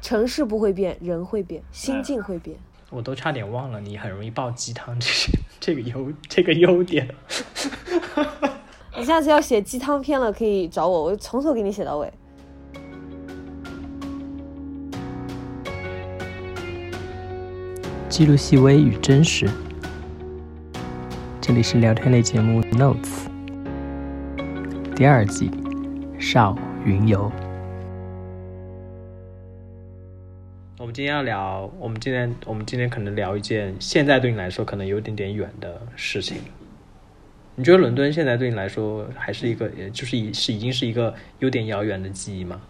城市不会变，人会变，心境会变。我都差点忘了，你很容易爆鸡汤，这 是这个优这个优点。你下次要写鸡汤篇了，可以找我，我从头给你写到尾。记录细微与真实，这里是聊天类节目《Notes》第二季，少云游。们今天要聊，我们今天我们今天可能聊一件现在对你来说可能有点点远的事情。你觉得伦敦现在对你来说还是一个，就是已是已经是一个有点遥远的记忆吗？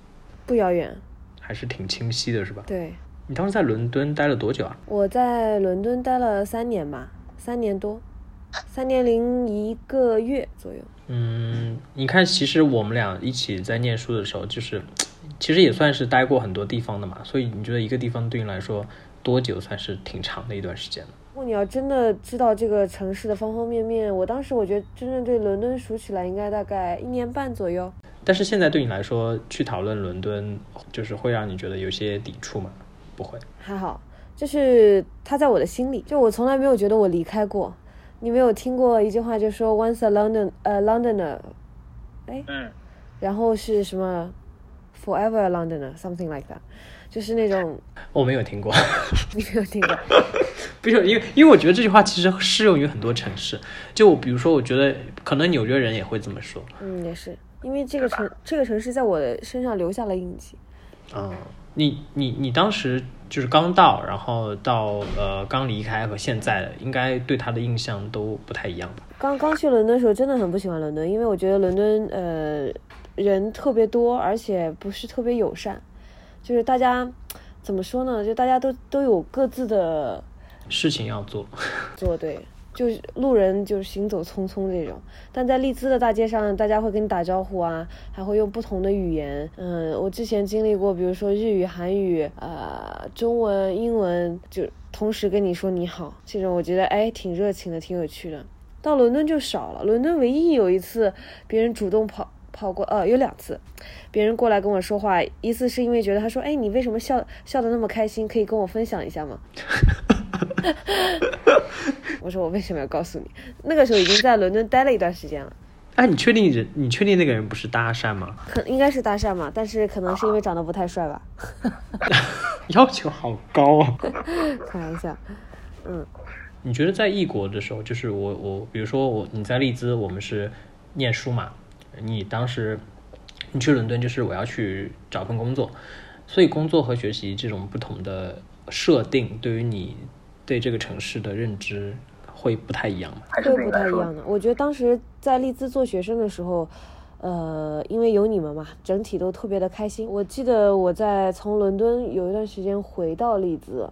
不遥远，还是挺清晰的，是吧？对。你当时在伦敦待了多久啊？我在伦敦待了三年吧，三年多，三年零一个月左右。嗯，你看，其实我们俩一起在念书的时候，就是其实也算是待过很多地方的嘛。所以你觉得一个地方对你来说多久算是挺长的一段时间呢？如果你要真的知道这个城市的方方面面，我当时我觉得真正对伦敦熟起来应该大概一年半左右。但是现在对你来说，去讨论伦敦，就是会让你觉得有些抵触吗？不会，还好，就是他在我的心里，就我从来没有觉得我离开过。你没有听过一句话，就说 once a London，呃，Londoner，哎，嗯，然后是什么 forever Londoner，something like that，就是那种 我没有听过，你 没有听过，不是因为因为我觉得这句话其实适用于很多城市，就比如说，我觉得可能纽约人也会这么说，嗯，也是。因为这个城这个城市在我的身上留下了印记，嗯。你你你当时就是刚到，然后到呃刚离开和现在，应该对他的印象都不太一样吧？刚刚去伦敦的时候，真的很不喜欢伦敦，因为我觉得伦敦呃人特别多，而且不是特别友善，就是大家怎么说呢？就大家都都有各自的事情要做，做对。就是路人就是行走匆匆这种，但在利兹的大街上，大家会跟你打招呼啊，还会用不同的语言。嗯，我之前经历过，比如说日语、韩语、呃中文、英文，就同时跟你说你好，这种我觉得哎挺热情的，挺有趣的。到伦敦就少了，伦敦唯一有一次别人主动跑跑过，呃有两次，别人过来跟我说话，一次是因为觉得他说哎你为什么笑笑的那么开心，可以跟我分享一下吗？我说我为什么要告诉你？那个时候已经在伦敦待了一段时间了。哎，你确定人？你确定那个人不是搭讪吗？可应该是搭讪嘛，但是可能是因为长得不太帅吧。要求好高啊！开玩笑。嗯。你觉得在异国的时候，就是我我，比如说我你在利兹，我们是念书嘛？你当时你去伦敦，就是我要去找份工作，所以工作和学习这种不同的设定，对于你。对这个城市的认知会不太一样吗？会不太一样的。我觉得当时在利兹做学生的时候，呃，因为有你们嘛，整体都特别的开心。我记得我在从伦敦有一段时间回到利兹，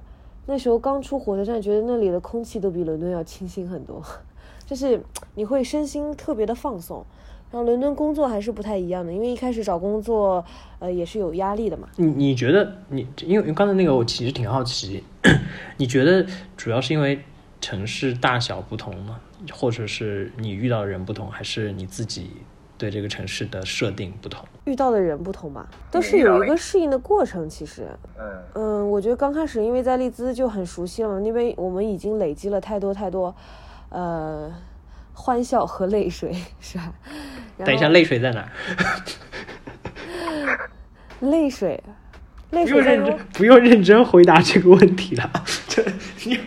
那时候刚出火车站，觉得那里的空气都比伦敦要清新很多，就是你会身心特别的放松。然后伦敦工作还是不太一样的，因为一开始找工作，呃，也是有压力的嘛。你你觉得你，因为刚才那个我其实挺好奇，你觉得主要是因为城市大小不同吗？或者是你遇到的人不同，还是你自己对这个城市的设定不同？遇到的人不同吧，都是有一个适应的过程。其实，嗯嗯，我觉得刚开始因为在利兹就很熟悉了嘛，那边我们已经累积了太多太多，呃。欢笑和泪水 是吧？等一下，泪水在哪？泪水，泪水不用认真，不用认真回答这个问题了。这你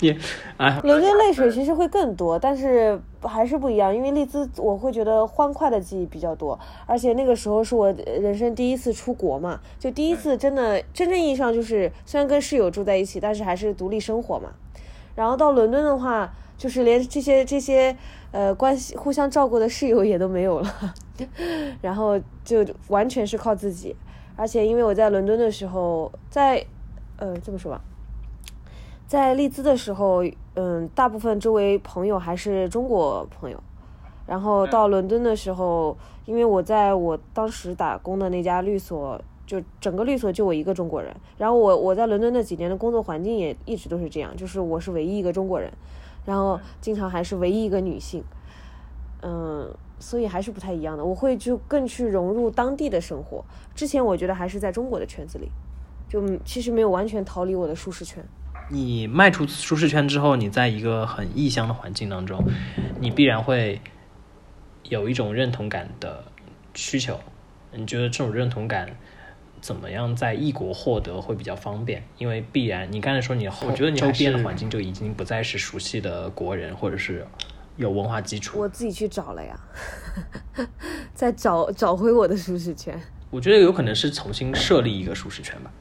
你啊，伦敦泪水其实会更多，但是还是不一样。因为丽兹，我会觉得欢快的记忆比较多，而且那个时候是我人生第一次出国嘛，就第一次真的真正意义上就是虽然跟室友住在一起，但是还是独立生活嘛。然后到伦敦的话。就是连这些这些呃关系互相照顾的室友也都没有了，然后就完全是靠自己。而且因为我在伦敦的时候，在呃这么说吧，在利兹的时候，嗯，大部分周围朋友还是中国朋友。然后到伦敦的时候，因为我在我当时打工的那家律所，就整个律所就我一个中国人。然后我我在伦敦那几年的工作环境也一直都是这样，就是我是唯一一个中国人。然后经常还是唯一一个女性，嗯，所以还是不太一样的。我会就更去融入当地的生活。之前我觉得还是在中国的圈子里，就其实没有完全逃离我的舒适圈。你迈出舒适圈之后，你在一个很异乡的环境当中，你必然会有一种认同感的需求。你觉得这种认同感怎么样在异国获得会比较方便？因为必然你刚才说你我觉得你周边的环境就已经不再是熟悉的国人，或者是有文化基础。我自己去找了呀，再找找回我的舒适圈。我觉得有可能是重新设立一个舒适圈吧，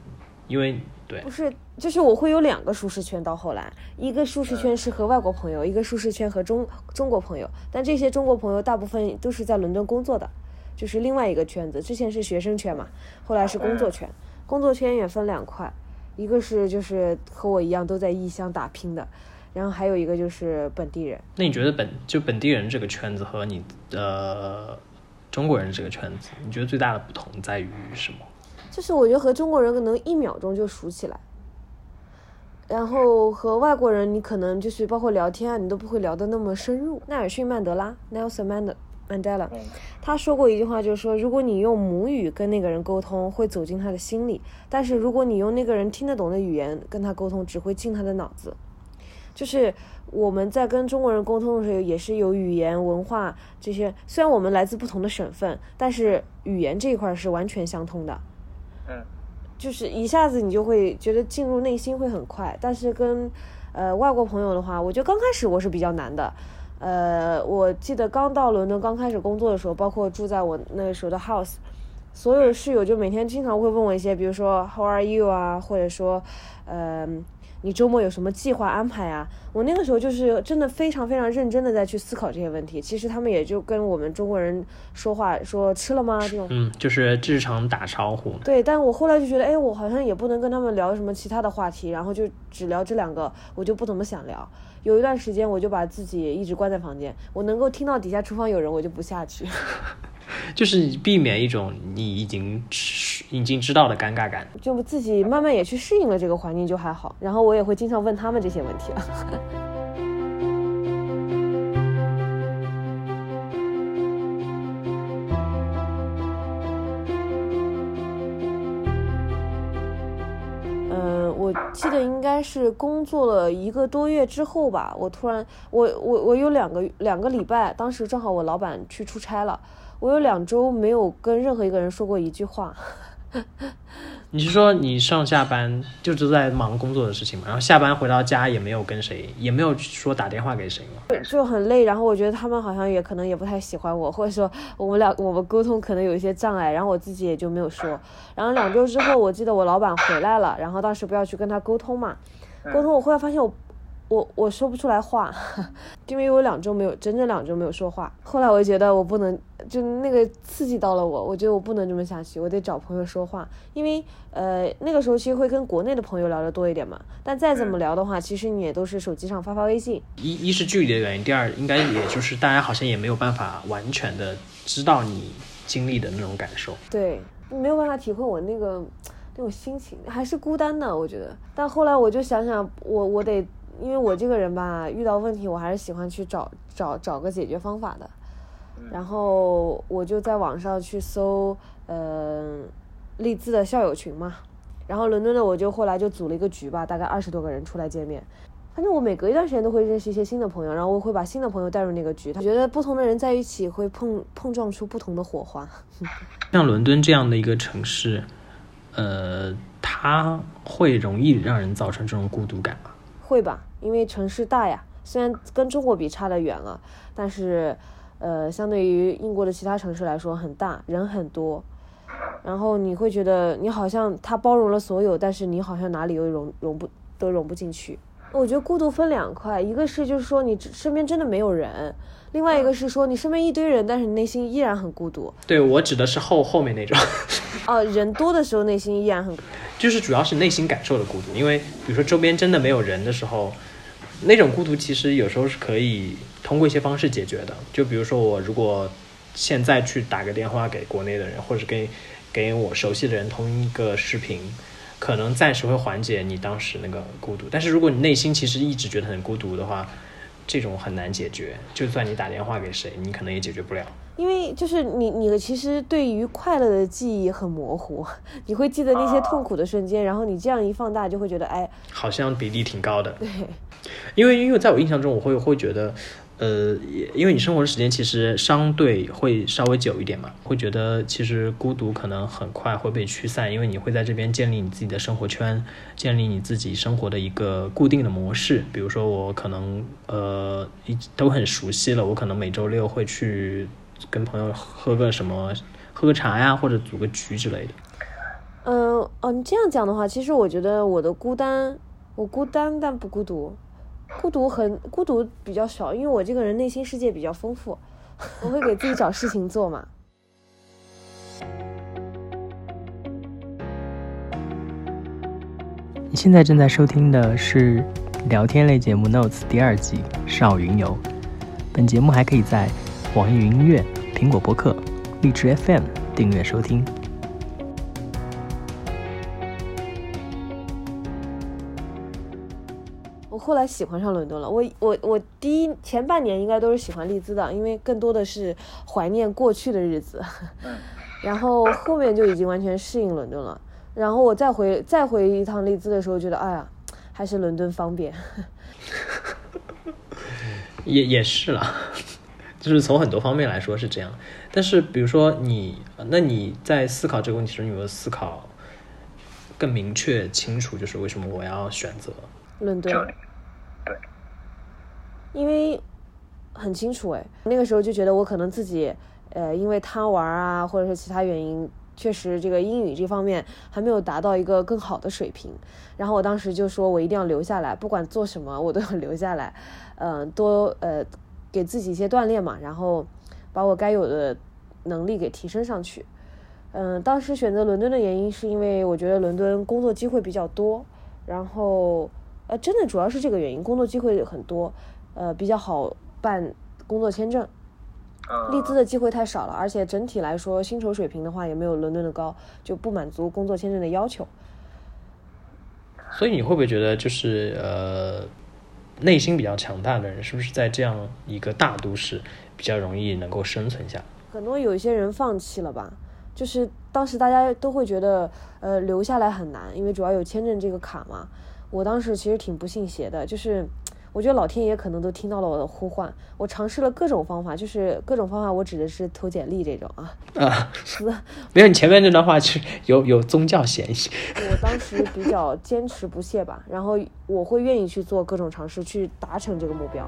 因为对。不是，就是我会有两个舒适圈。到后来，一个舒适圈是和外国朋友，一个舒适圈和中中国朋友。但这些中国朋友大部分都是在伦敦工作的，就是另外一个圈子。之前是学生圈嘛，后来是工作圈。工作圈也分两块，一个是就是和我一样都在异乡打拼的，然后还有一个就是本地人。那你觉得本就本地人这个圈子和你的中国人这个圈子，你觉得最大的不同在于什么？就是我觉得和中国人可能一秒钟就熟起来，然后和外国人你可能就是包括聊天啊，你都不会聊得那么深入。奈尔逊·曼德拉 （Nelson Mandela） 他说过一句话，就是说，如果你用母语跟那个人沟通，会走进他的心里；但是如果你用那个人听得懂的语言跟他沟通，只会进他的脑子。就是我们在跟中国人沟通的时候，也是有语言、文化这些，虽然我们来自不同的省份，但是语言这一块是完全相通的。嗯，就是一下子你就会觉得进入内心会很快，但是跟呃外国朋友的话，我觉得刚开始我是比较难的。呃，我记得刚到伦敦刚开始工作的时候，包括住在我那个时候的 house，所有室友就每天经常会问我一些，比如说 How are you 啊，或者说，嗯。你周末有什么计划安排啊？我那个时候就是真的非常非常认真的在去思考这些问题。其实他们也就跟我们中国人说话，说吃了吗这种。嗯，就是日常打招呼。对，但我后来就觉得，哎，我好像也不能跟他们聊什么其他的话题，然后就只聊这两个，我就不怎么想聊。有一段时间，我就把自己一直关在房间，我能够听到底下厨房有人，我就不下去。就是避免一种你已经已经知道的尴尬感，就自己慢慢也去适应了这个环境，就还好。然后我也会经常问他们这些问题是工作了一个多月之后吧，我突然，我我我有两个两个礼拜，当时正好我老板去出差了。我有两周没有跟任何一个人说过一句话。你是说你上下班就都在忙工作的事情嘛？然后下班回到家也没有跟谁，也没有说打电话给谁吗？就很累，然后我觉得他们好像也可能也不太喜欢我，或者说我们俩我们沟通可能有一些障碍，然后我自己也就没有说。然后两周之后，我记得我老板回来了，然后当时不要去跟他沟通嘛，沟通我后来发现我。我我说不出来话，因为我两周没有，整整两周没有说话。后来我就觉得我不能，就那个刺激到了我，我觉得我不能这么下去，我得找朋友说话。因为呃那个时候其实会跟国内的朋友聊的多一点嘛，但再怎么聊的话，其实你也都是手机上发发微信。一一是距离的原因，第二应该也就是大家好像也没有办法完全的知道你经历的那种感受。对，没有办法体会我那个那种心情，还是孤单的，我觉得。但后来我就想想，我我得。因为我这个人吧，遇到问题我还是喜欢去找找找个解决方法的，然后我就在网上去搜，嗯，励志的校友群嘛，然后伦敦的我就后来就组了一个局吧，大概二十多个人出来见面，反正我每隔一段时间都会认识一些新的朋友，然后我会把新的朋友带入那个局，他觉得不同的人在一起会碰碰撞出不同的火花。像伦敦这样的一个城市，呃，它会容易让人造成这种孤独感吗？会吧，因为城市大呀，虽然跟中国比差得远了，但是，呃，相对于英国的其他城市来说很大，人很多，然后你会觉得你好像它包容了所有，但是你好像哪里又融融不都融不进去。我觉得孤独分两块，一个是就是说你身边真的没有人，另外一个是说你身边一堆人，但是你内心依然很孤独。对我指的是后后面那种。哦，人多的时候内心依然很，就是主要是内心感受的孤独，因为比如说周边真的没有人的时候，那种孤独其实有时候是可以通过一些方式解决的。就比如说我如果现在去打个电话给国内的人，或者是给给我熟悉的人通一个视频，可能暂时会缓解你当时那个孤独。但是如果你内心其实一直觉得很孤独的话，这种很难解决。就算你打电话给谁，你可能也解决不了。因为就是你，你其实对于快乐的记忆很模糊，你会记得那些痛苦的瞬间，然后你这样一放大，就会觉得哎，好像比例挺高的。对，因为因为在我印象中，我会会觉得。呃，因为你生活的时间其实相对会稍微久一点嘛，会觉得其实孤独可能很快会被驱散，因为你会在这边建立你自己的生活圈，建立你自己生活的一个固定的模式。比如说我可能呃都很熟悉了，我可能每周六会去跟朋友喝个什么，喝个茶呀，或者组个局之类的。嗯哦，你这样讲的话，其实我觉得我的孤单，我孤单但不孤独。孤独很孤独比较少，因为我这个人内心世界比较丰富，我会给自己找事情做嘛。你现在正在收听的是聊天类节目《Notes》第二季《少云游》，本节目还可以在网易云音乐、苹果播客、荔枝 FM 订阅收听。后来喜欢上伦敦了。我我我第一前半年应该都是喜欢利兹的，因为更多的是怀念过去的日子。然后后面就已经完全适应伦敦了。然后我再回再回一趟利兹的时候，觉得哎呀，还是伦敦方便。也也是了，就是从很多方面来说是这样。但是比如说你，那你在思考这个问题时，你有没有思考更明确清楚，就是为什么我要选择伦敦？因为很清楚哎，那个时候就觉得我可能自己，呃，因为贪玩啊，或者是其他原因，确实这个英语这方面还没有达到一个更好的水平。然后我当时就说我一定要留下来，不管做什么我都要留下来，嗯，多呃给自己一些锻炼嘛，然后把我该有的能力给提升上去。嗯，当时选择伦敦的原因是因为我觉得伦敦工作机会比较多，然后呃，真的主要是这个原因，工作机会很多。呃，比较好办工作签证，利兹的机会太少了，而且整体来说薪酬水平的话也没有伦敦的高，就不满足工作签证的要求。所以你会不会觉得，就是呃，内心比较强大的人，是不是在这样一个大都市比较容易能够生存下？很多有一些人放弃了吧，就是当时大家都会觉得，呃，留下来很难，因为主要有签证这个卡嘛。我当时其实挺不信邪的，就是。我觉得老天爷可能都听到了我的呼唤，我尝试了各种方法，就是各种方法，我指的是投简历这种啊。啊，没有你前面那段话是有有宗教嫌疑。我当时比较坚持不懈吧，然后我会愿意去做各种尝试，去达成这个目标。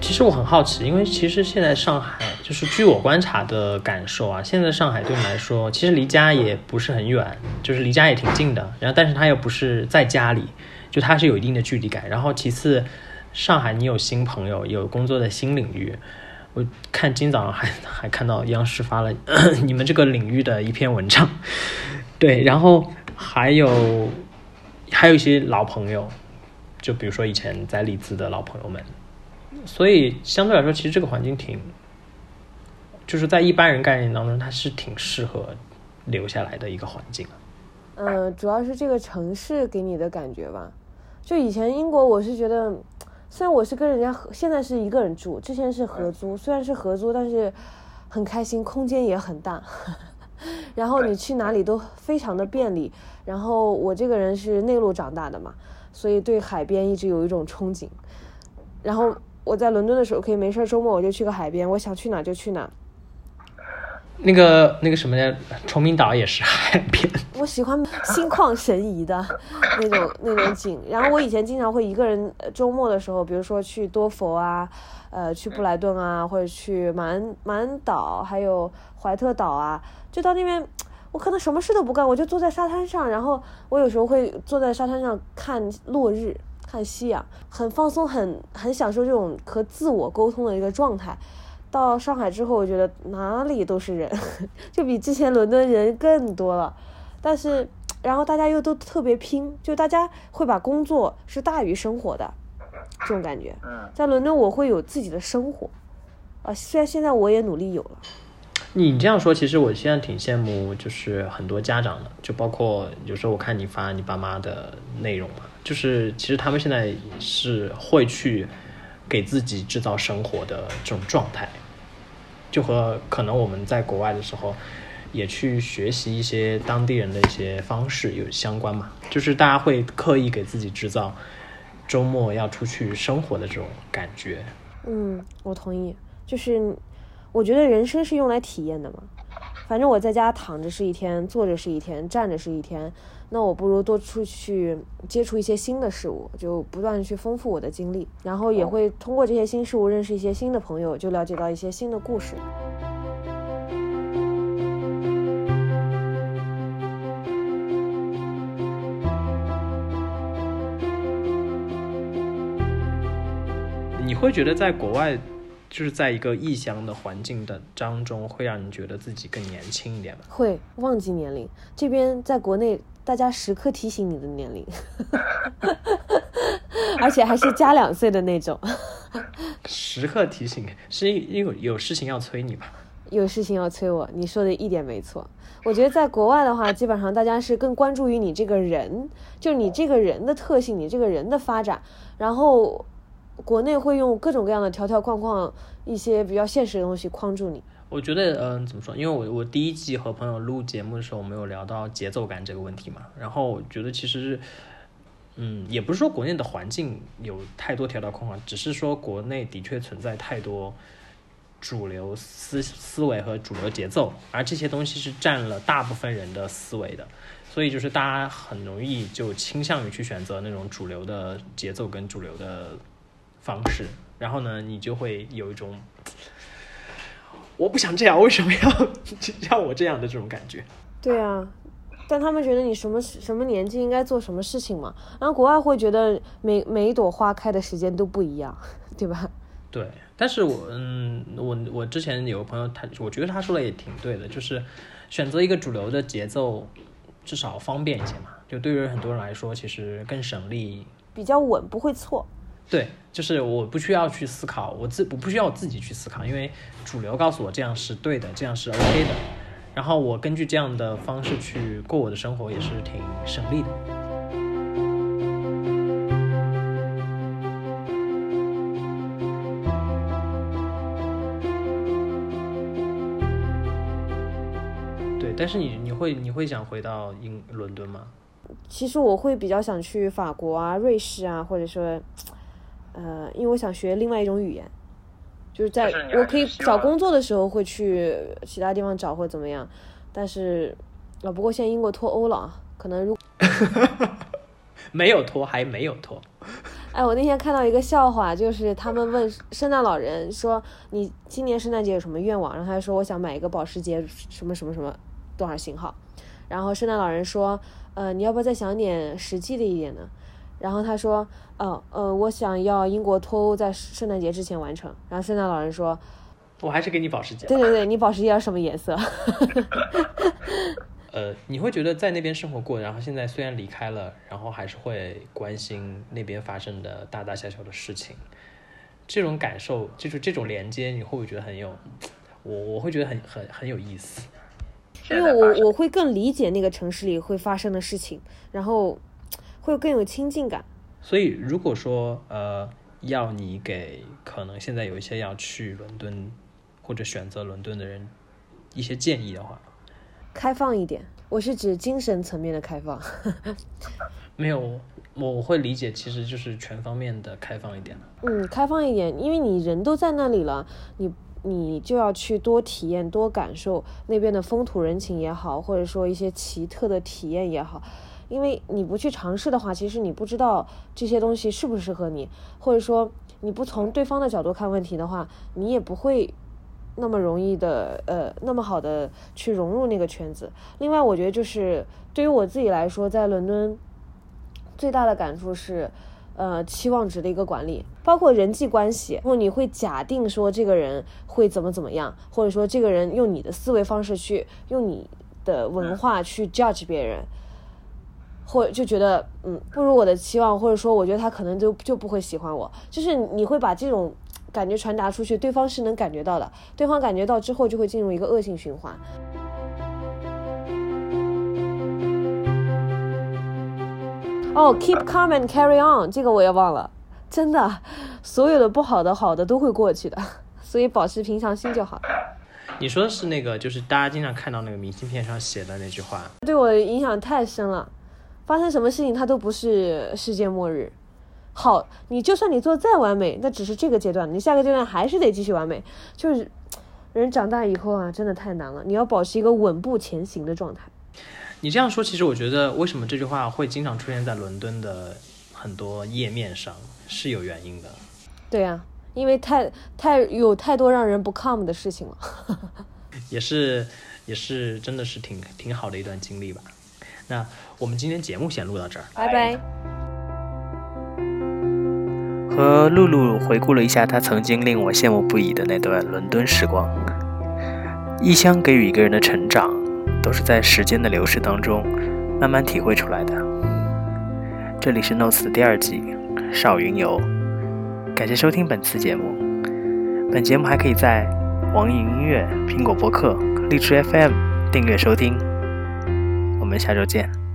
其实我很好奇，因为其实现在上海，就是据我观察的感受啊，现在上海对你来说，其实离家也不是很远，就是离家也挺近的。然后，但是它又不是在家里，就它是有一定的距离感。然后，其次，上海你有新朋友，有工作的新领域。我看今早上还 还看到央视发了 你们这个领域的一篇文章，对，然后还有还有一些老朋友，就比如说以前在利兹的老朋友们。所以相对来说，其实这个环境挺，就是在一般人概念当中，它是挺适合留下来的一个环境。嗯，主要是这个城市给你的感觉吧。就以前英国，我是觉得，虽然我是跟人家合，现在是一个人住，之前是合租，虽然是合租，但是很开心，空间也很大，然后你去哪里都非常的便利。然后我这个人是内陆长大的嘛，所以对海边一直有一种憧憬。然后。我在伦敦的时候，可以没事周末我就去个海边，我想去哪就去哪。那个那个什么呢，崇明岛也是 海边。我喜欢心旷神怡的那种那种景。然后我以前经常会一个人周末的时候，比如说去多佛啊，呃，去布莱顿啊，或者去马恩马恩岛，还有怀特岛啊，就到那边，我可能什么事都不干，我就坐在沙滩上，然后我有时候会坐在沙滩上看落日。看夕阳，很放松，很很享受这种和自我沟通的一个状态。到上海之后，我觉得哪里都是人，就比之前伦敦人更多了。但是，然后大家又都特别拼，就大家会把工作是大于生活的这种感觉。在伦敦，我会有自己的生活啊，虽然现在我也努力有了。你这样说，其实我现在挺羡慕，就是很多家长的，就包括有时候我看你发你爸妈的内容嘛，就是其实他们现在是会去给自己制造生活的这种状态，就和可能我们在国外的时候也去学习一些当地人的一些方式有相关嘛，就是大家会刻意给自己制造周末要出去生活的这种感觉。嗯，我同意，就是我觉得人生是用来体验的嘛。反正我在家躺着是一天，坐着是一天，站着是一天，那我不如多出去接触一些新的事物，就不断地去丰富我的经历，然后也会通过这些新事物认识一些新的朋友，就了解到一些新的故事。你会觉得在国外，就是在一个异乡的环境的当中，会让你觉得自己更年轻一点吗？会忘记年龄，这边在国内，大家时刻提醒你的年龄，而且还是加两岁的那种。时刻提醒，是因为有事情要催你吧？有事情要催我，你说的一点没错。我觉得在国外的话，基本上大家是更关注于你这个人，就你这个人的特性，你这个人的发展，然后。国内会用各种各样的条条框框，一些比较现实的东西框住你。我觉得，嗯，怎么说？因为我我第一季和朋友录节目的时候，我们有聊到节奏感这个问题嘛。然后我觉得其实，嗯，也不是说国内的环境有太多条条框框，只是说国内的确存在太多主流思思维和主流节奏，而这些东西是占了大部分人的思维的，所以就是大家很容易就倾向于去选择那种主流的节奏跟主流的。方式，然后呢，你就会有一种我不想这样，为什么要 让我这样的这种感觉？对啊，但他们觉得你什么什么年纪应该做什么事情嘛，然后国外会觉得每每一朵花开的时间都不一样，对吧？对，但是我嗯，我我之前有个朋友，他我觉得他说的也挺对的，就是选择一个主流的节奏，至少方便一些嘛，就对于很多人来说，其实更省力，比较稳，不会错。对，就是我不需要去思考，我自我不需要我自己去思考，因为主流告诉我这样是对的，这样是 OK 的，然后我根据这样的方式去过我的生活，也是挺省力的。对，但是你你会你会想回到英伦敦吗？其实我会比较想去法国啊、瑞士啊，或者说。呃，因为我想学另外一种语言，就是在我可以找工作的时候会去其他地方找或怎么样，但是啊，不过现在英国脱欧了，可能如 没有脱还没有脱。哎，我那天看到一个笑话，就是他们问圣诞老人说：“你今年圣诞节有什么愿望？”然后他说：“我想买一个保时捷什么什么什么多少型号。”然后圣诞老人说：“呃，你要不要再想点实际的一点呢？”然后他说：“哦，呃，我想要英国脱欧在圣诞节之前完成。”然后圣诞老人说：“我还是给你保时捷。”对对对，你保时捷要什么颜色？呃，你会觉得在那边生活过，然后现在虽然离开了，然后还是会关心那边发生的大大小小的事情，这种感受就是这种连接，你会不会觉得很有？我我会觉得很很很有意思，因为我我会更理解那个城市里会发生的事情，然后。会更有亲近感，所以如果说呃，要你给可能现在有一些要去伦敦或者选择伦敦的人一些建议的话，开放一点，我是指精神层面的开放。没有，我我会理解，其实就是全方面的开放一点嗯，开放一点，因为你人都在那里了，你你就要去多体验、多感受那边的风土人情也好，或者说一些奇特的体验也好。因为你不去尝试的话，其实你不知道这些东西适不适合你，或者说你不从对方的角度看问题的话，你也不会那么容易的呃那么好的去融入那个圈子。另外，我觉得就是对于我自己来说，在伦敦最大的感触是，呃，期望值的一个管理，包括人际关系，然后你会假定说这个人会怎么怎么样，或者说这个人用你的思维方式去用你的文化去 judge 别人。或就觉得嗯不如我的期望，或者说我觉得他可能就就不会喜欢我，就是你会把这种感觉传达出去，对方是能感觉到的，对方感觉到之后就会进入一个恶性循环。哦，keep calm and carry on，这个我也忘了，真的，所有的不好的、好的都会过去的，所以保持平常心就好。你说的是那个，就是大家经常看到那个明信片上写的那句话，对我影响太深了。发生什么事情，它都不是世界末日。好，你就算你做再完美，那只是这个阶段，你下个阶段还是得继续完美。就是人长大以后啊，真的太难了，你要保持一个稳步前行的状态。你这样说，其实我觉得，为什么这句话会经常出现在伦敦的很多页面上，是有原因的。对呀，因为太太有太多让人不 calm 的事情了。也是，也是，真的是挺挺好的一段经历吧。那我们今天节目先录到这儿，拜拜。和露露回顾了一下她曾经令我羡慕不已的那段伦敦时光。异乡给予一个人的成长，都是在时间的流逝当中慢慢体会出来的。这里是 Notes 的第二季《少云游》，感谢收听本次节目。本节目还可以在网易云音乐、苹果播客、荔枝 FM 订阅收听。我们下周见。